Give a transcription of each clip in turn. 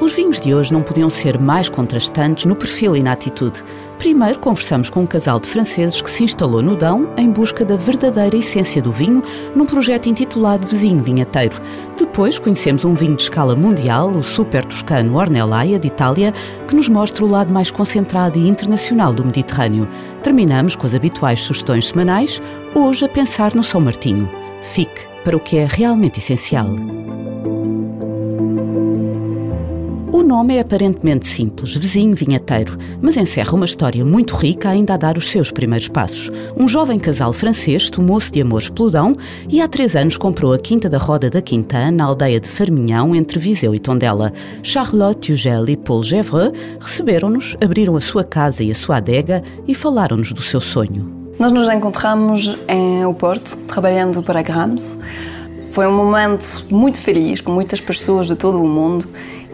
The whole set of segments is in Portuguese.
Os vinhos de hoje não podiam ser mais contrastantes no perfil e na atitude. Primeiro, conversamos com um casal de franceses que se instalou no Dão em busca da verdadeira essência do vinho num projeto intitulado Vizinho Vinhateiro. Depois, conhecemos um vinho de escala mundial, o Super Toscano Ornellaia, de Itália, que nos mostra o lado mais concentrado e internacional do Mediterrâneo. Terminamos com as habituais sugestões semanais, hoje a pensar no São Martinho. Fique para o que é realmente essencial. O nome é aparentemente simples, vizinho vinheteiro, mas encerra uma história muito rica ainda a dar os seus primeiros passos. Um jovem casal francês tomou-se de amores peludão e há três anos comprou a Quinta da Roda da Quinta, na aldeia de Farminhão, entre Viseu e Tondela. Charlotte Ugel e Paul Gevreux receberam-nos, abriram a sua casa e a sua adega e falaram-nos do seu sonho. Nós nos encontramos em o Porto, trabalhando para a Grams. Foi um momento muito feliz, com muitas pessoas de todo o mundo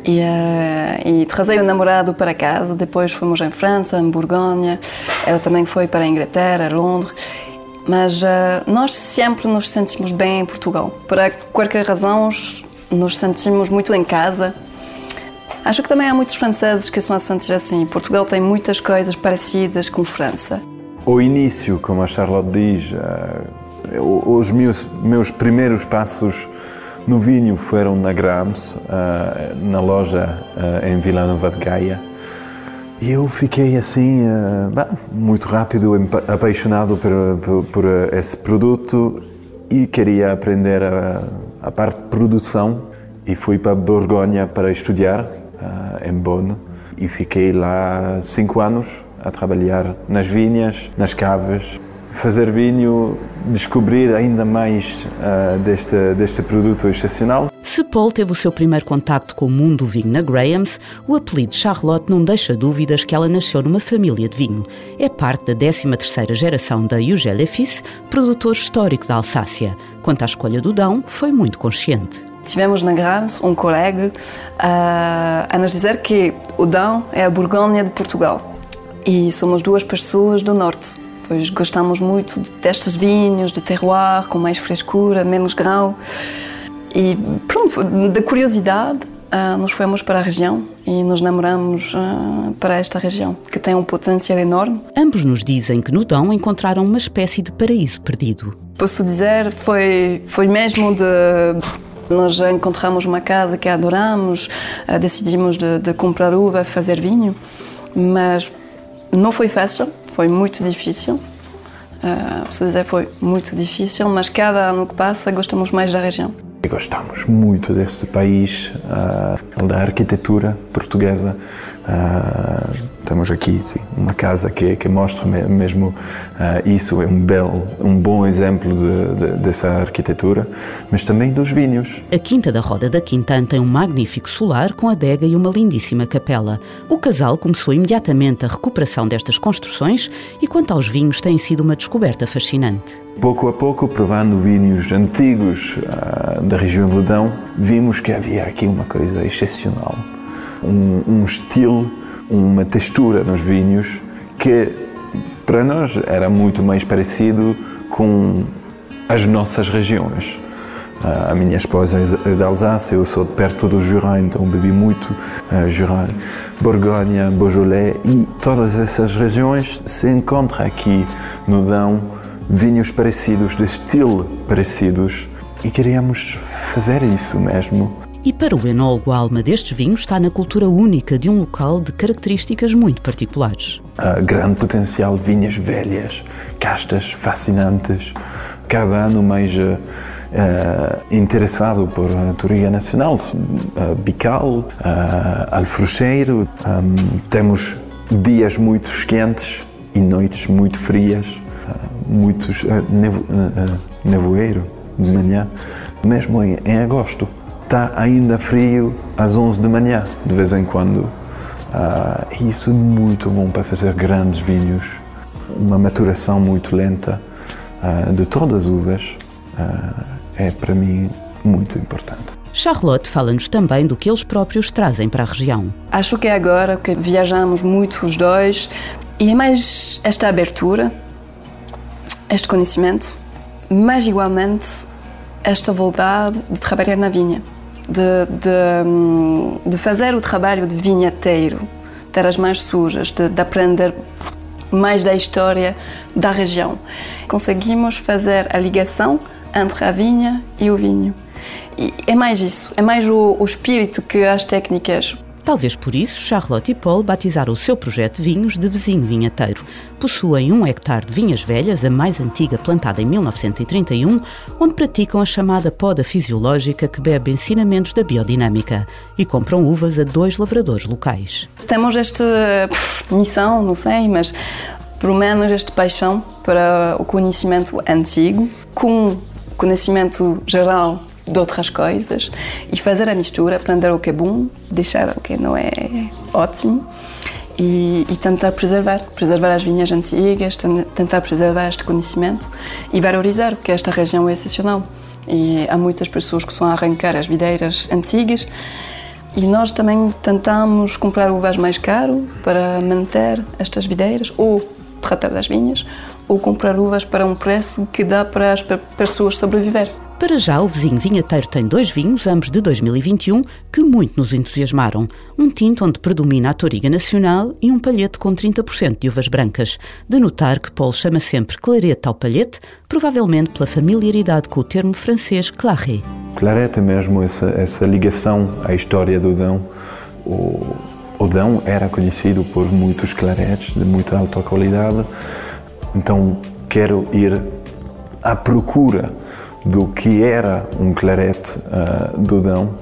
e, uh, e trazei o namorado para casa. Depois fomos em França, em Borgonha. Eu também fui para a Inglaterra, Londres. Mas uh, nós sempre nos sentimos bem em Portugal. Por qualquer razão, nos sentimos muito em casa. Acho que também há muitos franceses que são a sentir assim. Portugal tem muitas coisas parecidas com França. O início, como a Charlotte diz, uh, os meus, meus primeiros passos no vinho foram na Grams, uh, na loja uh, em Vila Nova de Gaia. E eu fiquei assim, uh, bah, muito rápido apaixonado por, por, por, esse produto e queria aprender a, a, parte de produção. E fui para Borgonha para estudar, em Bonn. E fiquei lá cinco anos a trabalhar nas vinhas, nas caves, fazer vinho, descobrir ainda mais uh, deste, deste produto excepcional. Se Paul teve o seu primeiro contacto com o mundo do vinho na Grahams, o apelido Charlotte não deixa dúvidas que ela nasceu numa família de vinho. É parte da 13ª geração da Eugèle Fils, produtor histórico da Alsácia. Quanto à escolha do Dão, foi muito consciente. Tivemos na Grahams um colega uh, a nos dizer que o Dão é a Borgonha de Portugal. E somos duas pessoas do norte pois gostamos muito destes vinhos, de terroir, com mais frescura, menos grão. E pronto, da curiosidade, uh, nos fomos para a região e nos namoramos uh, para esta região, que tem um potencial enorme. Ambos nos dizem que no Dão encontraram uma espécie de paraíso perdido. Posso dizer, foi, foi mesmo de nós encontramos uma casa que adoramos, uh, decidimos de, de, comprar uva, fazer vinho, mas não foi fácil, foi muito difícil. Uh, preciso dizer, foi muito difícil, mas cada ano que passa gostamos mais da região. Gostamos muito deste país, uh, da arquitetura portuguesa. Uh, temos aqui sim, uma casa que, que mostra mesmo uh, isso, é um belo, um bom exemplo de, de, dessa arquitetura, mas também dos vinhos. A Quinta da Roda da Quintan tem um magnífico solar com adega e uma lindíssima capela. O casal começou imediatamente a recuperação destas construções e quanto aos vinhos tem sido uma descoberta fascinante. Pouco a pouco, provando vinhos antigos uh, da região do Dão, vimos que havia aqui uma coisa excepcional, um, um estilo uma textura nos vinhos que para nós era muito mais parecido com as nossas regiões. A minha esposa é de Alsácia, eu sou de perto do Jura, então bebi muito uh, Jura, Borgonha, Beaujolais e todas essas regiões se encontram aqui no Dão vinhos parecidos, de estilo parecidos e queríamos fazer isso mesmo. E para o enólogo, a alma destes vinhos está na cultura única de um local de características muito particulares. Uh, grande potencial, vinhas velhas, castas fascinantes, cada ano mais uh, interessado por a Toria Nacional, uh, Bical, uh, Alfrocheiro. Um, temos dias muito quentes e noites muito frias, muitos nevo, nevoeiro de manhã, mesmo em, em agosto está ainda frio às 11 de manhã, de vez em quando. Uh, isso é muito bom para fazer grandes vinhos, uma maturação muito lenta uh, de todas as uvas uh, é para mim muito importante. Charlotte fala-nos também do que eles próprios trazem para a região. Acho que é agora que viajamos muito os dois e é mais esta abertura, este conhecimento, mas igualmente esta vontade de trabalhar na vinha, de, de, de fazer o trabalho de vinheteiro, ter as mãos sujas, de, de aprender mais da história da região. Conseguimos fazer a ligação entre a vinha e o vinho. E é mais isso, é mais o, o espírito que as técnicas. Talvez por isso, Charlotte e Paul batizaram o seu projeto de vinhos de vizinho vinheteiro. Possuem um hectare de vinhas velhas, a mais antiga plantada em 1931, onde praticam a chamada poda fisiológica que bebe ensinamentos da biodinâmica e compram uvas a dois lavradores locais. Temos esta missão, não sei, mas pelo menos esta paixão para o conhecimento antigo, com conhecimento geral de outras coisas e fazer a mistura, aprender o que é bom, deixar o que não é ótimo e, e tentar preservar, preservar as vinhas antigas, tentar preservar este conhecimento e valorizar, porque esta região é excepcional. E há muitas pessoas que estão a arrancar as videiras antigas e nós também tentamos comprar uvas mais caro para manter estas videiras ou tratar das vinhas ou comprar uvas para um preço que dá para as pessoas sobreviver. Para já, o vizinho vinheteiro tem dois vinhos, ambos de 2021, que muito nos entusiasmaram. Um tinto onde predomina a Toriga Nacional e um palhete com 30% de uvas brancas. De notar que Paul chama sempre clarete ao palhete, provavelmente pela familiaridade com o termo francês claret. Clarete é mesmo essa, essa ligação à história do Dão. O, o Dão era conhecido por muitos claretes de muita alta qualidade, então quero ir à procura do que era um clarete uh, do Dão,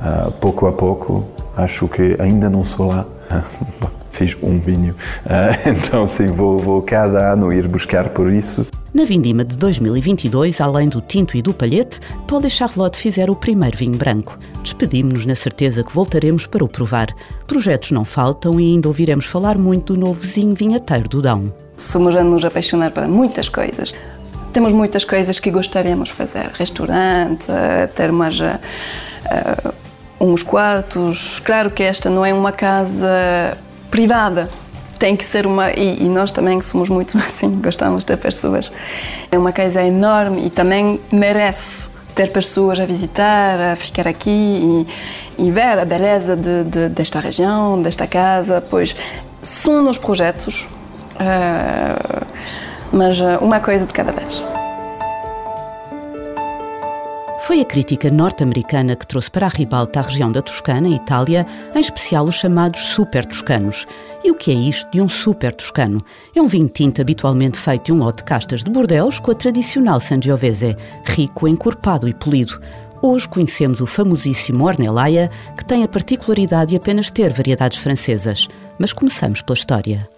uh, pouco a pouco. Acho que ainda não sou lá. Fiz um vinho, uh, então sim, vou, vou cada ano ir buscar por isso. Na vindima de 2022, além do tinto e do palhete, Paul e Charlotte fizeram o primeiro vinho branco. Despedimos-nos na certeza que voltaremos para o provar. Projetos não faltam e ainda ouviremos falar muito do novo vizinho vinheteiro do Dão. Somos a nos apaixonar para muitas coisas. Temos muitas coisas que gostaríamos fazer. Restaurante, ter mais uh, uns quartos. Claro que esta não é uma casa privada. Tem que ser uma. E, e nós também somos muito assim, gostamos de ter pessoas. É uma casa enorme e também merece ter pessoas a visitar, a ficar aqui e, e ver a beleza de, de, desta região, desta casa, pois são nos projetos. Uh, mas uh, uma coisa de cada vez. Foi a crítica norte-americana que trouxe para a ribalta a região da Toscana, Itália, em especial os chamados super toscanos. E o que é isto de um super toscano? É um vinho tinto habitualmente feito de um lote de castas de Bordeaux com a tradicional Sangiovese, rico, encorpado e polido. Hoje conhecemos o famosíssimo Ornellaia, que tem a particularidade de apenas ter variedades francesas. Mas começamos pela história.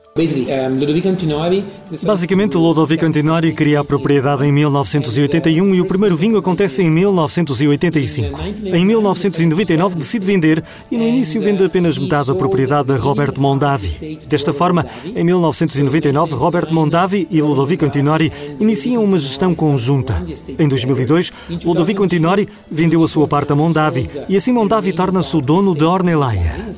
Basicamente, Ludovico Antinori cria a propriedade em 1981 e o primeiro vinho acontece em 1985. Em 1999 decide vender e no início vende apenas metade da propriedade a Roberto Mondavi. Desta forma, em 1999, Roberto Mondavi e Ludovico Antinori iniciam uma gestão conjunta. Em 2002, Ludovico Antinori vendeu a sua parte a Mondavi e assim Mondavi torna-se o dono de Ornellaia.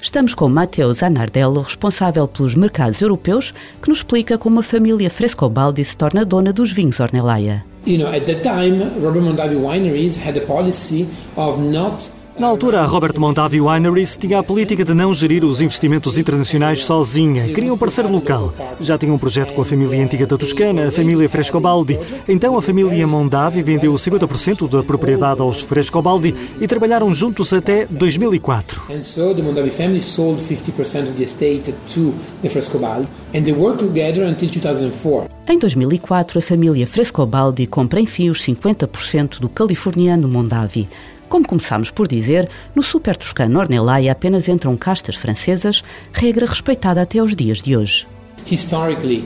Estamos com Matteo Zanardello, responsável pelos mercados europeus, que nos explica como a família Frescobaldi se torna dona dos vinhos Ornellaia. You know, at that time, Robert Mondavi Wineries had a policy of not na altura, a Robert Mondavi Wineries tinha a política de não gerir os investimentos internacionais sozinha. Queriam um parceiro local. Já tinham um projeto com a família antiga da Toscana, a família Frescobaldi. Então a família Mondavi vendeu 50% da propriedade aos Frescobaldi e trabalharam juntos até 2004. And so the Mondavi family sold 50% of the estate to the Frescobaldi and they worked together until 2004. Em 2004, a família Frescobaldi compra em fios 50% do californiano Mondavi. Como começámos por dizer, no super toscano Ornellaia apenas entram castas francesas, regra respeitada até os dias de hoje. Historically,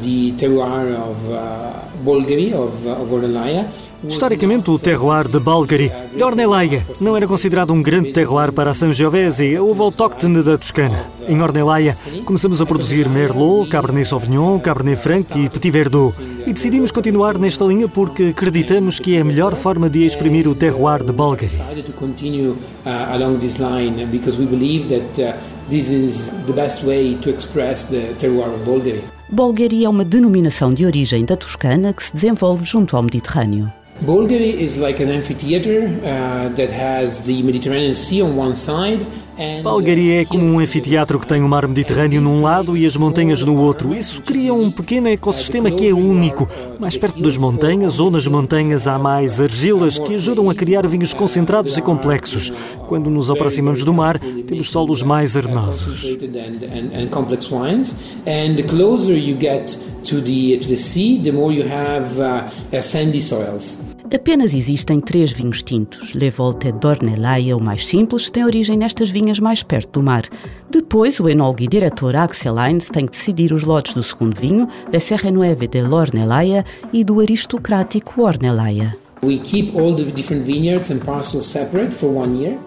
the terroir of uh, Bulgari, of, uh, of. Historicamente, o terroir de Bulgari, de Ornellaia, não era considerado um grande terroir para a Sangiovese, o autóctone da Toscana. Em Ornellaia, começamos a produzir Merlot, Cabernet Sauvignon, Cabernet Franc e Petit Verdot. E decidimos continuar nesta linha porque acreditamos que é a melhor forma de exprimir o terroir de Bulgari. This is the best way to express the terroir of Bulgari. Bulgari é uma denominação de origem da Toscana que se desenvolve junto ao Mediterrâneo. Bulgari is like an amphitheater uh, that has the Mediterranean Sea on one side Bulgaria é como um anfiteatro que tem o mar Mediterrâneo num lado e as montanhas no outro. Isso cria um pequeno ecossistema que é único. Mais perto das montanhas ou nas montanhas há mais argilas que ajudam a criar vinhos concentrados e complexos. Quando nos aproximamos do mar, temos solos mais arenosos. to the to the sea, the more you have uh, sandy soils. Apenas existem três vinhos tintos. Le Volte d'Ornellaia, o mais simples, tem origem nestas vinhas mais perto do mar. Depois, o enólogo e diretor Axel Heinz tem que decidir os lotes do segundo vinho, da Serra Nueve de l'Ornellaia e do aristocrático Ornellaia.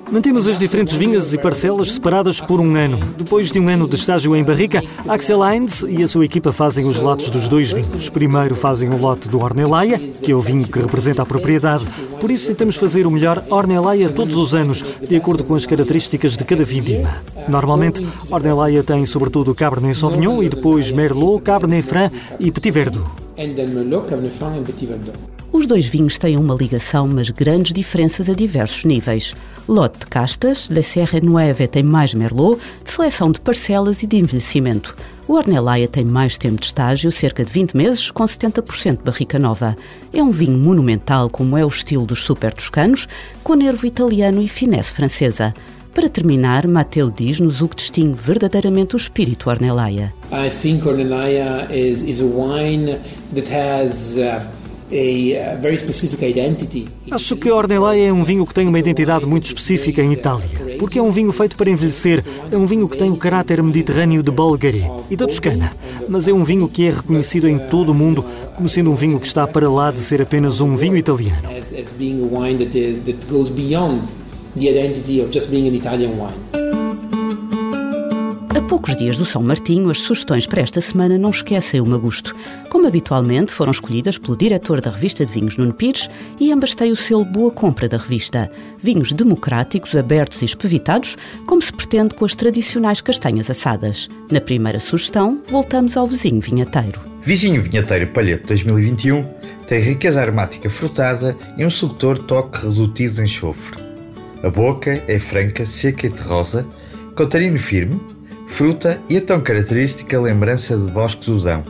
Mantemos as diferentes vinhas e parcelas separadas por um ano. Depois de um ano de estágio em barrica, Axel Heinz e a sua equipa fazem os lotes dos dois vinhos. Primeiro fazem o lote do Ornellaia, que é o vinho que representa a propriedade. Por isso tentamos fazer o melhor Ornellaia todos os anos, de acordo com as características de cada vindima. Normalmente, Ornellaia tem sobretudo Cabernet Sauvignon e depois Merlot, Cabernet Franc e Petit Verdot. Os dois vinhos têm uma ligação, mas grandes diferenças a diversos níveis. Lote de castas, La Serra Nueve tem mais Merlot, de seleção de parcelas e de envelhecimento. O Ornellaia tem mais tempo de estágio, cerca de 20 meses, com 70% de barrica nova. É um vinho monumental, como é o estilo dos super toscanos, com nervo italiano e finesse francesa. Para terminar, Mateu diz-nos o que distingue verdadeiramente o espírito Ornellaia. I think Ornellaia is, is a wine that has uh... Acho que Ornellaia é um vinho que tem uma identidade muito específica em Itália, porque é um vinho feito para envelhecer, é um vinho que tem o caráter mediterrâneo de Bulgari e da Toscana, mas é um vinho que é reconhecido em todo o mundo como sendo um vinho que está para lá de ser apenas um vinho italiano. the identity of just being an Italian wine poucos dias do São Martinho, as sugestões para esta semana não esquecem o Magusto. Como habitualmente, foram escolhidas pelo diretor da revista de vinhos, Nuno Pires, e ambas têm o selo Boa Compra da revista. Vinhos democráticos, abertos e espevitados, como se pretende com as tradicionais castanhas assadas. Na primeira sugestão, voltamos ao vizinho vinheteiro. Vizinho Vinheteiro Palhete 2021 tem riqueza aromática frutada e um sedutor toque redutivo de enxofre. A boca é franca, seca e terrosa, com tarino firme, fruta e a tão característica lembrança de bosque do Dão.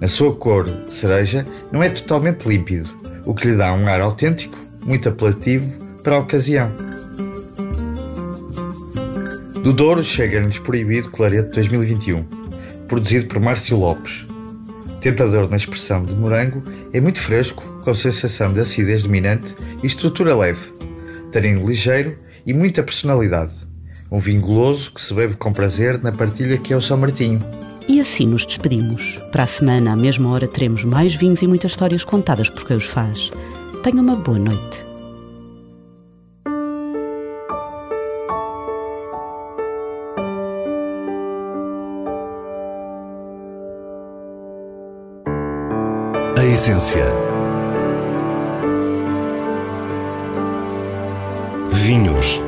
Na sua cor cereja, não é totalmente límpido, o que lhe dá um ar autêntico, muito apelativo para a ocasião. Do Douro chega-nos Proibido Clarete 2021, produzido por Márcio Lopes. Tentador na expressão de morango, é muito fresco, com sensação de acidez dominante e estrutura leve, tarino ligeiro e muita personalidade. Um vinho goloso que se bebe com prazer na partilha que é o São Martinho. E assim nos despedimos. Para a semana, à mesma hora, teremos mais vinhos e muitas histórias contadas por quem os faz. Tenha uma boa noite. A essência. Vinhos